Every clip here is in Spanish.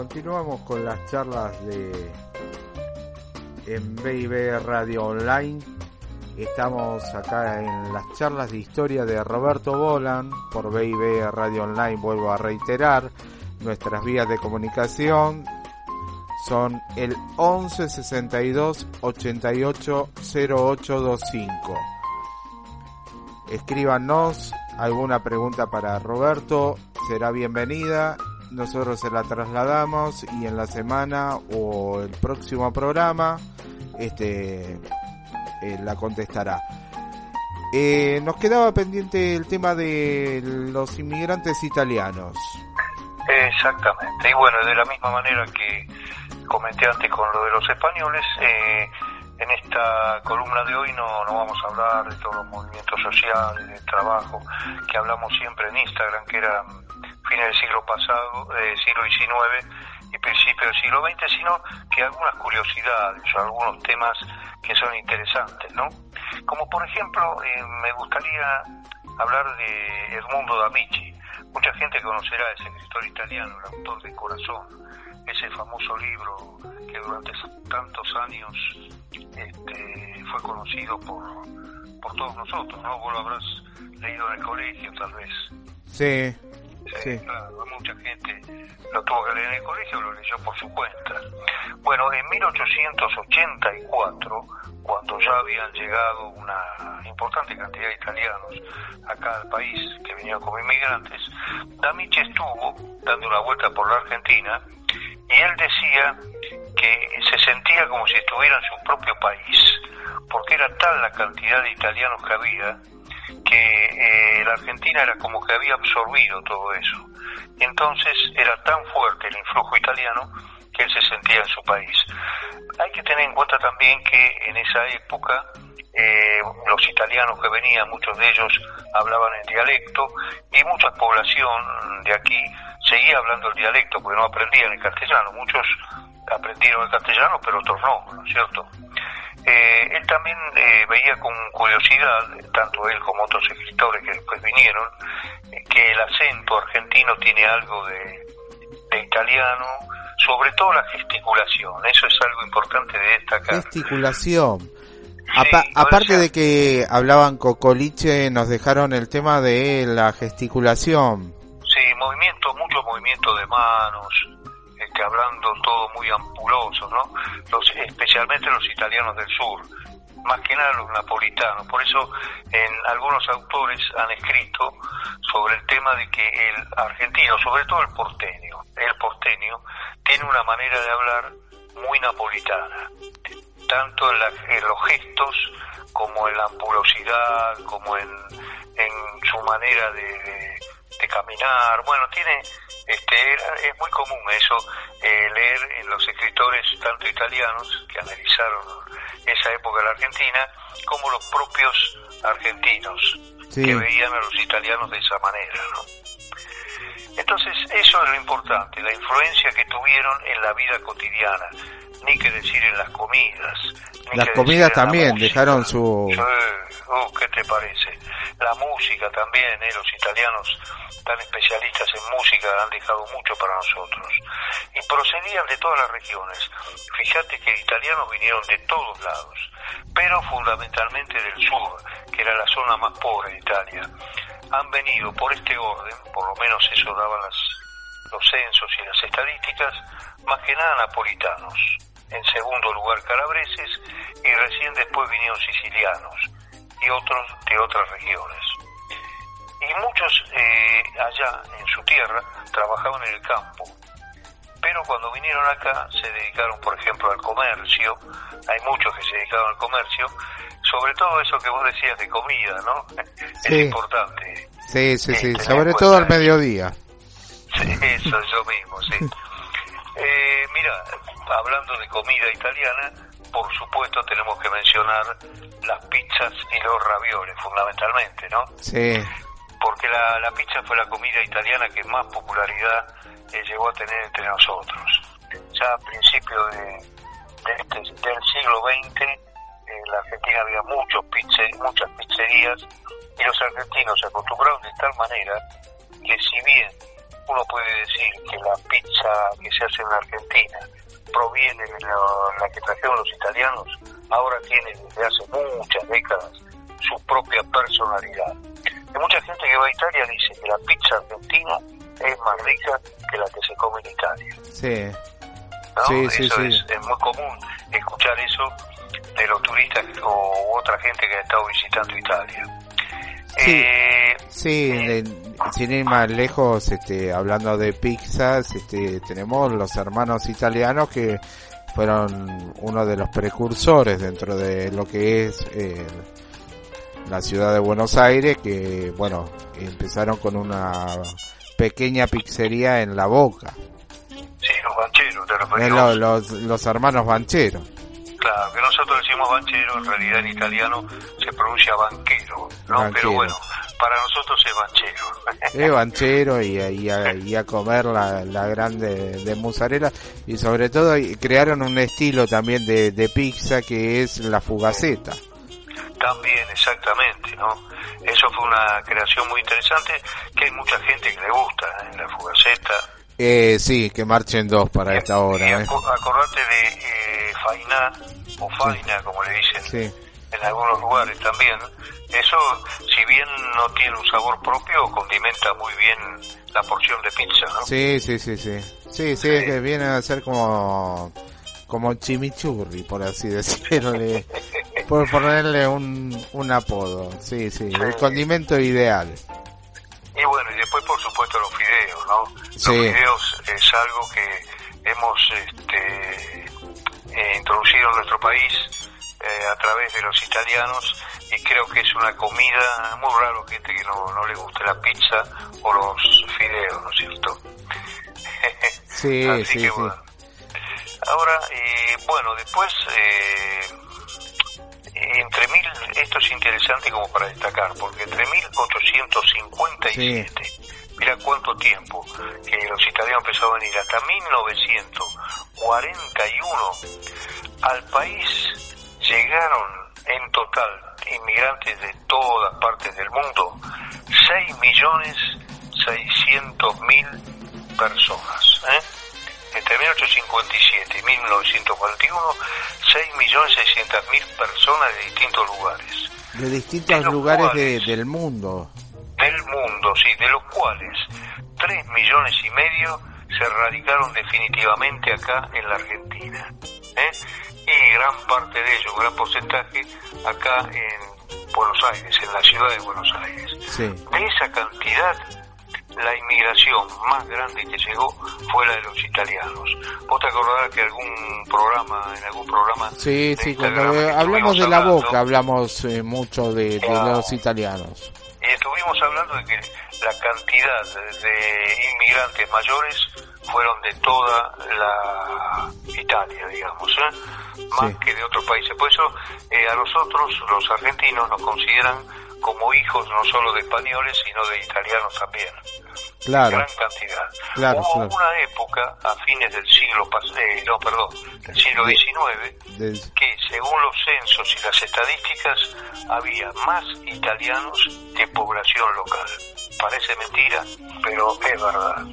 continuamos con las charlas de en BIB Radio Online. Estamos acá en las charlas de historia de Roberto Bolan por BIB Radio Online. Vuelvo a reiterar nuestras vías de comunicación son el 11 62 88 0825. Escríbanos alguna pregunta para Roberto, será bienvenida nosotros se la trasladamos y en la semana o el próximo programa este eh, la contestará. Eh, nos quedaba pendiente el tema de los inmigrantes italianos. Exactamente, y bueno, de la misma manera que comenté antes con lo de los españoles, eh, en esta columna de hoy no, no vamos a hablar de todos los movimientos sociales, de trabajo, que hablamos siempre en Instagram, que era fines del siglo pasado, eh, siglo XIX y principios del siglo XX, sino que algunas curiosidades o algunos temas que son interesantes, ¿no? Como por ejemplo, eh, me gustaría hablar de Edmundo D'Amici. Mucha gente conocerá a ese escritor italiano, el autor de Corazón, ese famoso libro que durante tantos años este, fue conocido por, por todos nosotros, ¿no? Vos lo habrás leído en el colegio, tal vez. Sí, Sí, claro, mucha gente lo tuvo que leer en el colegio, lo leyó por su cuenta. Bueno, en 1884, cuando ya habían llegado una importante cantidad de italianos acá al país, que venían como inmigrantes, D'Amici estuvo dando una vuelta por la Argentina y él decía que se sentía como si estuviera en su propio país, porque era tal la cantidad de italianos que había que eh, la Argentina era como que había absorbido todo eso. Entonces era tan fuerte el influjo italiano que él se sentía en su país. Hay que tener en cuenta también que en esa época eh, los italianos que venían, muchos de ellos hablaban en dialecto y mucha población de aquí seguía hablando el dialecto porque no aprendían el castellano. Muchos aprendieron el castellano, pero otros no, ¿no es cierto? Eh, él también eh, veía con curiosidad, tanto él como otros escritores que después vinieron, que el acento argentino tiene algo de, italiano, sobre todo la gesticulación, eso es algo importante de destacar. Gesticulación. aparte de que hablaban cocoliche, nos dejaron el tema de la gesticulación. Sí, movimiento, mucho movimiento de manos, hablando todo muy ampuloso, ¿no? Los, especialmente los italianos del sur, más que nada los napolitanos. Por eso en algunos autores han escrito sobre el tema de que el argentino, sobre todo el porteño, el porteño tiene una manera de hablar muy napolitana, tanto en, los gestos como en la ampulosidad, como en, su manera de de caminar, bueno, tiene, este, es muy común eso, eh, leer en los escritores tanto italianos que analizaron esa época de la Argentina, como los propios argentinos que veían a los italianos de esa manera, ¿no? Entonces, eso es lo importante, la influencia que tuvieron en la vida cotidiana, ni que decir en las comidas. las comidas también dejaron su... Uh, ¿Qué te parece? La música también, ¿eh? los italianos tan especialistas en música han dejado mucho para nosotros. Y procedían de todas las regiones. Fíjate que italianos vinieron de todos lados, pero fundamentalmente del sur, que era la zona más pobre de Italia. Han venido por este orden, por lo menos eso daban las, los censos y las estadísticas, más que nada napolitanos. En segundo lugar calabreses y recién después vinieron sicilianos y otros de otras regiones y muchos eh, allá en su tierra trabajaban en el campo. Pero cuando vinieron acá se dedicaron, por ejemplo, al comercio. Hay muchos que se dedicaron al comercio. Sobre todo eso que vos decías de comida, ¿no? Es importante. Sí, sí, sí. Sobre todo al mediodía. Sí, eso es lo mismo, sí. eh, mira, hablando de comida italiana, por supuesto tenemos que mencionar las pizzas y los ravioles, fundamentalmente, ¿no? Sí porque la, la pizza fue la comida italiana que más popularidad eh, llegó a tener entre nosotros. Ya a principios de, este, del siglo XX, en la Argentina había muchos muchas pizzerías y los argentinos se acostumbraron de tal manera que si bien uno puede decir que la pizza que se hace en Argentina proviene de la, que trajeron los italianos, ahora tiene desde hace muchas décadas su propia personalidad. Hay mucha gente que va a Italia dice que la pizza argentina es más rica que la que se come en Italia. Sí. Sí, eso Es, muy común escuchar eso de los turistas o otra gente que ha estado visitando Italia. Sí, eh, sí sin ir más lejos, este, hablando de pizzas, este, tenemos los hermanos italianos que fueron uno de los precursores dentro de lo que es eh, la ciudad de Buenos Aires, que bueno, empezaron con una pequeña pizzería en La Boca. Sí, los bancheros, de los, los, los hermanos bancheros. Claro, que nosotros decimos banchero, en realidad en italiano se pronuncia banquero, ¿no? Pero bueno, para nosotros es banchero. Es banchero y, y, a, comer la, la grande de mozzarella y sobre todo crearon un estilo también de, de pizza que es la fugaceta. También, exactamente, ¿no? Eso fue una creación muy interesante que hay mucha gente que le gusta, en ¿eh? la fugaceta. Eh, sí, que marchen dos para esta hora. ¿eh? acordate de eh, Fainá, o Faina, como le dicen en algunos lugares también. Eso, si bien no tiene un sabor propio, condimenta muy bien la porción de pizza, ¿no? Sí, sí, sí, sí. Sí, sí, es que viene a ser como como chimichurri, por así decirlo, por ponerle un, un apodo. Sí, sí, el condimento ideal. Y bueno, y después por supuesto los fideos, ¿no? Los fideos es algo que hemos este, eh, introducido en nuestro país eh, a través de los italianos y creo que es una comida muy raro gente que no, no le guste la pizza o los fideos, ¿no es cierto? Sí, sí, sí. Ahora, eh, bueno, después, eh, entre mil, esto es interesante como para destacar, porque entre 1857, mira cuánto tiempo que los italianos empezaron a venir, hasta 1941, al país llegaron en total inmigrantes de todas partes del mundo, 6 millones 600 mil personas. ¿eh? Entre 1857 y 1941, 6.600.000 personas de distintos lugares. De distintos lugares del mundo. Del mundo, sí, de los cuales 3 millones y medio se radicaron definitivamente acá en la Argentina. ¿eh? Y gran parte de ellos, un gran porcentaje, acá en Buenos Aires, en la ciudad de Buenos Aires. De esa cantidad, la inmigración más grande que llegó fue la de los italianos. ¿Vos te acordás que algún programa, en algún programa... Sí, sí, cuando hablamos de la boca hablamos eh, mucho de, los italianos. Y estuvimos hablando de que la cantidad de inmigrantes mayores fueron de toda la Italia, digamos, ¿eh? más que de otros países. Por eso eh, a nosotros, los argentinos, nos consideran como hijos no solo de españoles, sino de italianos también. Claro. Gran cantidad. Hubo una época, a fines del siglo eh, no, perdón, del siglo XIX, que según los censos y las estadísticas, había más italianos que población local. Parece mentira, pero es verdad.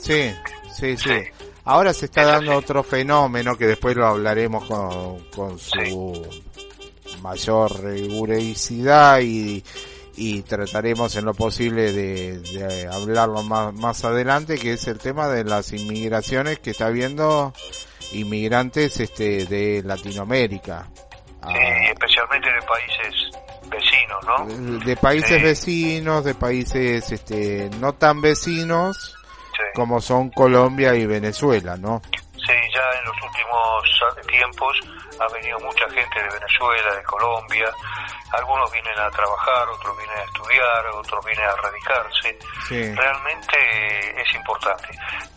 Sí, sí, sí. Ahora se está dando otro fenómeno que después lo hablaremos con, con su mayor rigurosidad y, y trataremos en lo posible de, hablarlo más, más adelante, que es el tema de las inmigraciones que está habiendo inmigrantes este de Latinoamérica. Sí, especialmente de países vecinos, ¿no? De, países vecinos, de países este no tan vecinos como son Colombia y Venezuela, ¿no? En los últimos tiempos ha venido mucha gente de Venezuela, de Colombia, algunos vienen a trabajar, otros vienen a estudiar, otros vienen a radicarse. Realmente es importante.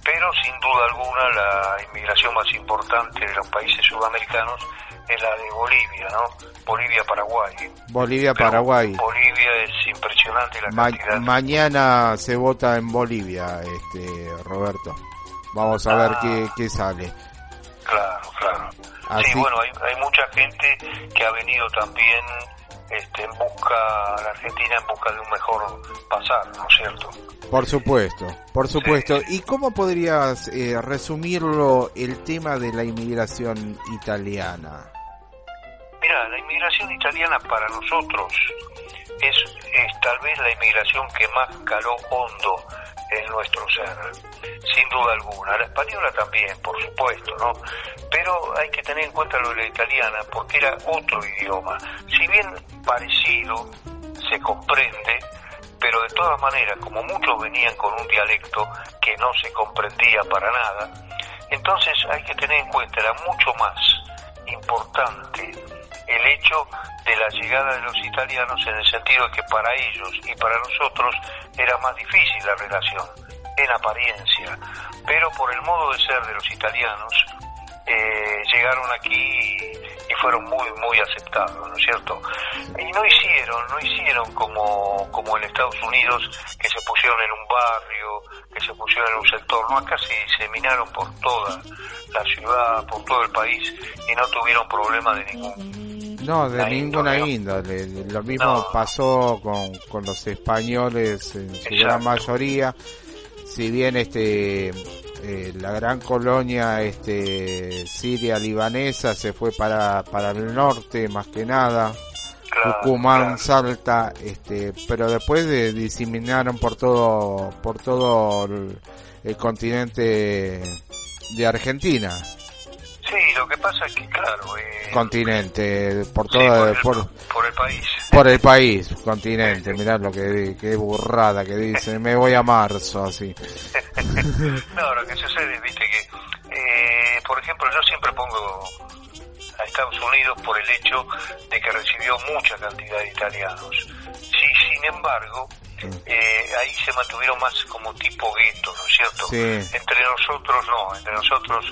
Pero sin duda alguna la inmigración más importante de los países sudamericanos es la de Bolivia, ¿no? Bolivia-Paraguay. Bolivia-Paraguay. Bolivia es impresionante la cantidad. Mañana se vota en Bolivia, este Roberto. Vamos a ver ah. qué, qué sale. Claro, claro. Sí, bueno, hay, hay mucha gente que ha venido también este, en busca, la Argentina en busca de un mejor pasar, ¿no es cierto? Por supuesto, por supuesto. ¿Y cómo podrías eh, resumirlo el tema de la inmigración italiana? Mira, la inmigración italiana para nosotros es, es tal vez la inmigración que más caló hondo en nuestro ser, sin duda alguna. La española también, por supuesto, ¿no? Pero hay que tener en cuenta lo de la italiana porque era otro idioma. Si bien parecido, se comprende, pero de todas maneras, como muchos venían con un dialecto que no se comprendía para nada, entonces hay que tener en cuenta, era mucho más importante el hecho de la llegada de los italianos en el sentido de que para ellos y para nosotros era más difícil la relación, en apariencia, pero por el modo de ser de los italianos, eh, llegaron aquí y, fueron muy muy aceptados, ¿no es cierto? Y no hicieron, no hicieron como, como en Estados Unidos, que se pusieron en un barrio, que se pusieron en un sector, no, acá se diseminaron por toda la ciudad, por todo el país y no tuvieron problema de ningún no, de ninguna índole. Lo mismo pasó con, con los españoles en su gran mayoría. Si bien este eh, la gran colonia este siria libanesa se fue para para el norte más que nada. Tucumán Salta este pero después de, diseminaron por todo por todo el continente de Argentina lo que pasa es que, claro... Eh, continente, por todo... por, el, país. Por el país, continente, mirá lo que, qué burrada que dice, me voy a marzo, así. no, lo que sucede, viste que, eh, por ejemplo, yo siempre pongo a Estados Unidos por el hecho de que recibió mucha cantidad de italianos. Sí, sin embargo, eh, ahí se mantuvieron más como tipo gueto, ¿no es cierto? Entre nosotros no, entre nosotros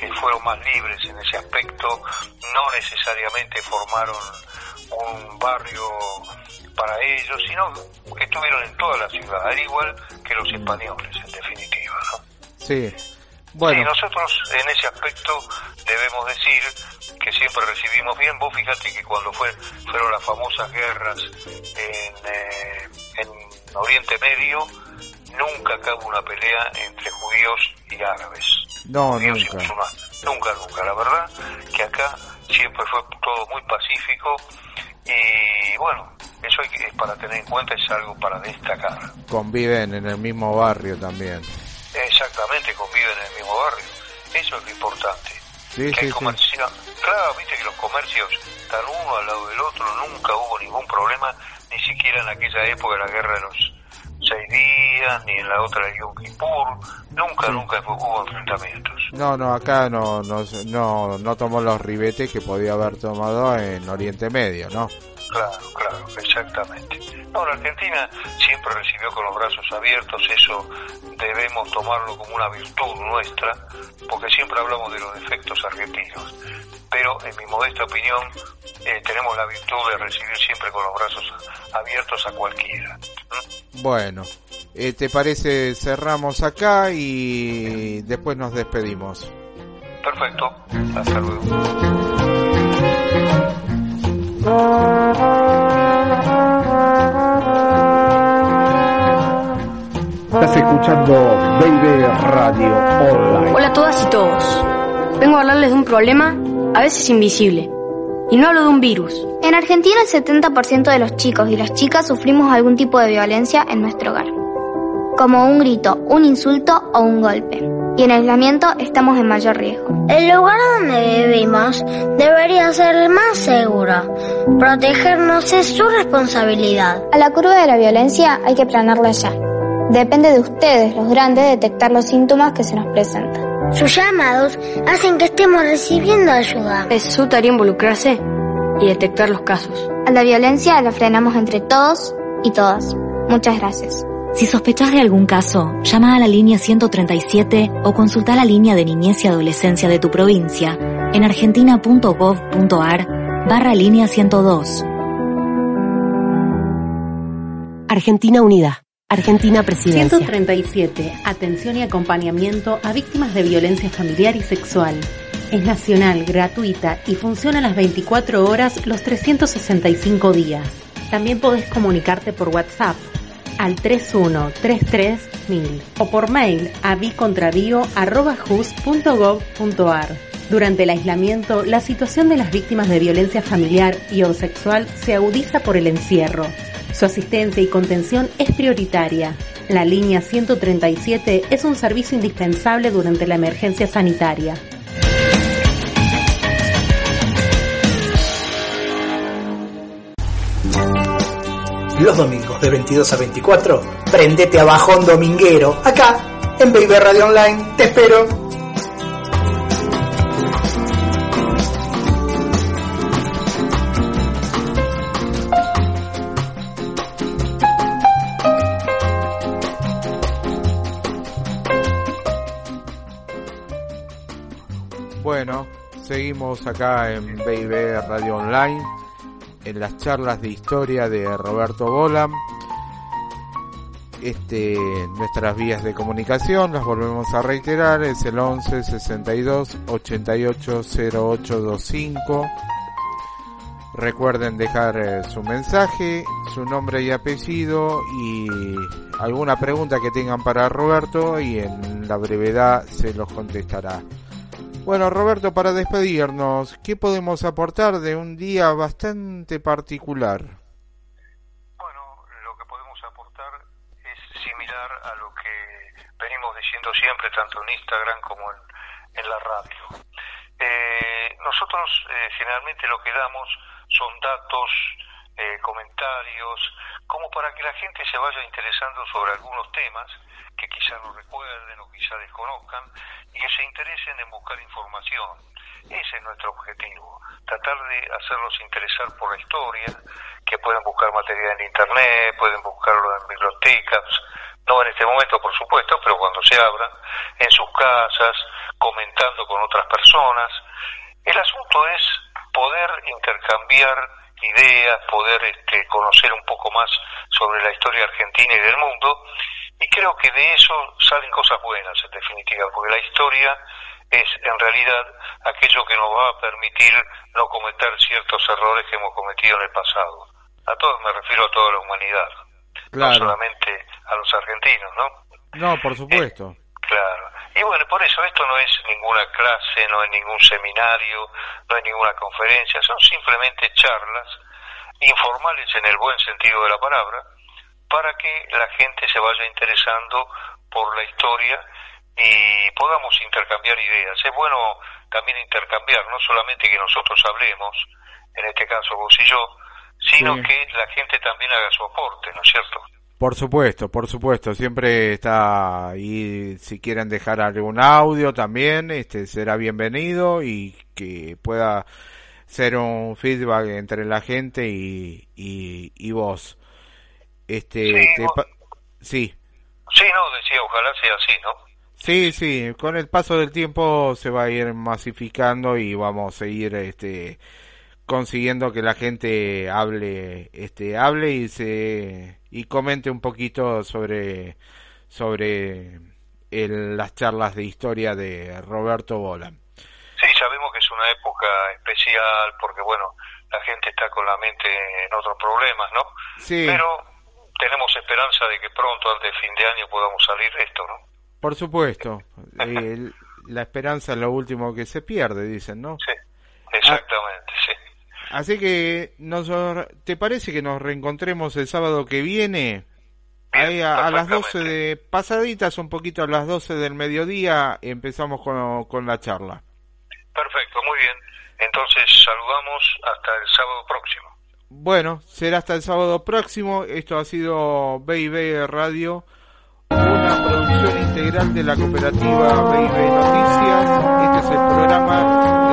eh, fueron más libres en ese aspecto, no necesariamente formaron un barrio para ellos, sino que estuvieron en toda la ciudad, al igual que los españoles, en definitiva, ¿no? Sí. Bueno. Y nosotros en ese aspecto debemos decir que siempre recibimos bien. Vos fíjate que cuando fue, fueron las famosas guerras en, eh, en Oriente Medio nunca acabó una pelea entre judíos y árabes. No, nunca. nunca, nunca. La verdad que acá siempre fue todo muy pacífico y bueno, eso hay que, es para tener en cuenta, es algo para destacar. Conviven en el mismo barrio también. Exactamente, conviven en el mismo barrio. Eso es lo importante. Sí, sí, sí. Claro, viste que los comercios están uno al lado del otro, nunca hubo ningún problema ni siquiera en aquella época de la guerra de los seis días, ni en la otra de Yom Kippur, nunca, nunca hubo enfrentamientos. No, no, acá no, no, no, no tomó los ribetes que podía haber tomado en Oriente Medio, ¿no? Claro, claro, exactamente. No, la Argentina siempre recibió con los brazos abiertos, eso debemos tomarlo como una virtud nuestra, porque siempre hablamos de los defectos argentinos. Pero en mi modesta opinión, eh, tenemos la virtud de recibir siempre con los brazos abiertos a cualquiera. Bueno, eh, ¿te parece cerramos acá y después nos despedimos? Perfecto, hasta luego. Estás escuchando Baby Radio Online. Hola a todas y todos. Vengo a hablarles de un problema, a veces invisible. Y no hablo de un virus. En Argentina el 70% de los chicos y las chicas sufrimos algún tipo de violencia en nuestro hogar. Como un grito, un insulto o un golpe. Y en aislamiento estamos en mayor riesgo. El lugar donde vivimos debería ser más seguro. Protegernos es su responsabilidad. A la curva de la violencia hay que planarla ya. Depende de ustedes, los grandes, detectar los síntomas que se nos presentan. Sus llamados hacen que estemos recibiendo ayuda. Es su tarea involucrarse y detectar los casos. A la violencia la frenamos entre todos y todas. Muchas gracias. Si sospechas de algún caso, llama a la línea 137 o consulta la línea de niñez y adolescencia de tu provincia en argentina.gov.ar barra línea 102. Argentina Unida. Argentina Presidencia. 137. Atención y acompañamiento a víctimas de violencia familiar y sexual. Es nacional, gratuita y funciona las 24 horas los 365 días. También podés comunicarte por WhatsApp al 3133000 o por mail a bicontravio.gov.ar. Durante el aislamiento, la situación de las víctimas de violencia familiar y o sexual se agudiza por el encierro. Su asistencia y contención es prioritaria. La línea 137 es un servicio indispensable durante la emergencia sanitaria. Los domingos de 22 a 24, prendete a bajón dominguero, acá en Baby Radio Online. Te espero. Bueno, seguimos acá en BIB Radio Online, en las charlas de historia de Roberto Bolam. Este, nuestras vías de comunicación, las volvemos a reiterar, es el 11 62 88 0825. Recuerden dejar eh, su mensaje, su nombre y apellido y alguna pregunta que tengan para Roberto y en la brevedad se los contestará. Bueno, Roberto, para despedirnos, ¿qué podemos aportar de un día bastante particular? Bueno, lo que podemos aportar es similar a lo que venimos diciendo siempre, tanto en Instagram como en, la radio. Eh, nosotros eh, generalmente lo que damos son datos, eh, comentarios, como para que la gente se vaya interesando sobre algunos temas que quizá no recuerden o quizá desconozcan y que se interesen en buscar información. Ese es nuestro objetivo, tratar de hacerlos interesar por la historia, que pueden buscar material en internet, pueden buscarlo en bibliotecas, no en este momento por supuesto, pero cuando se abran, en sus casas, comentando con otras personas. El asunto es poder intercambiar ideas, poder este, conocer un poco más sobre la historia argentina y del mundo y creo que de eso salen cosas buenas, en definitiva, porque la historia es en realidad aquello que nos va a permitir no cometer ciertos errores que hemos cometido en el pasado. A todos me refiero a toda la humanidad, no solamente a los argentinos, ¿no? No, por supuesto. Eh, claro. Y bueno, por eso esto no es ninguna clase, no es ningún seminario, no es ninguna conferencia, son simplemente charlas informales en el buen sentido de la palabra, para que la gente se vaya interesando por la historia y podamos intercambiar ideas. Es bueno también intercambiar, no solamente que nosotros hablemos, en este caso vos y yo, sino que la gente también haga su aporte, ¿no es cierto? Por supuesto, por supuesto, siempre está ahí, si quieren dejar algún audio también, este será bienvenido y que pueda ser un feedback entre la gente y, y, y vos. Este, sí, sí. Sí, no, decía, ojalá sea así, ¿no? Sí, sí, con el paso del tiempo se va a ir masificando y vamos a ir este consiguiendo que la gente hable este hable y se y comente un poquito sobre sobre el, las charlas de historia de Roberto Bola. Sí, sabemos que es una época especial porque bueno, la gente está con la mente en otros problemas, ¿no? Sí. Pero tenemos esperanza de que pronto, antes de fin de año, podamos salir de esto, ¿no? Por supuesto. Eh, la esperanza es lo último que se pierde, dicen, ¿no? Sí, exactamente. Así que, nos, ¿te parece que nos reencontremos el sábado que viene? Ahí a, las 12 de pasaditas, un poquito a las 12 del mediodía, empezamos con, con la charla. Perfecto, muy bien. Entonces saludamos hasta el sábado próximo. Bueno, será hasta el sábado próximo. Esto ha sido BB Radio, una producción integral de la cooperativa BB Noticias. Este es el programa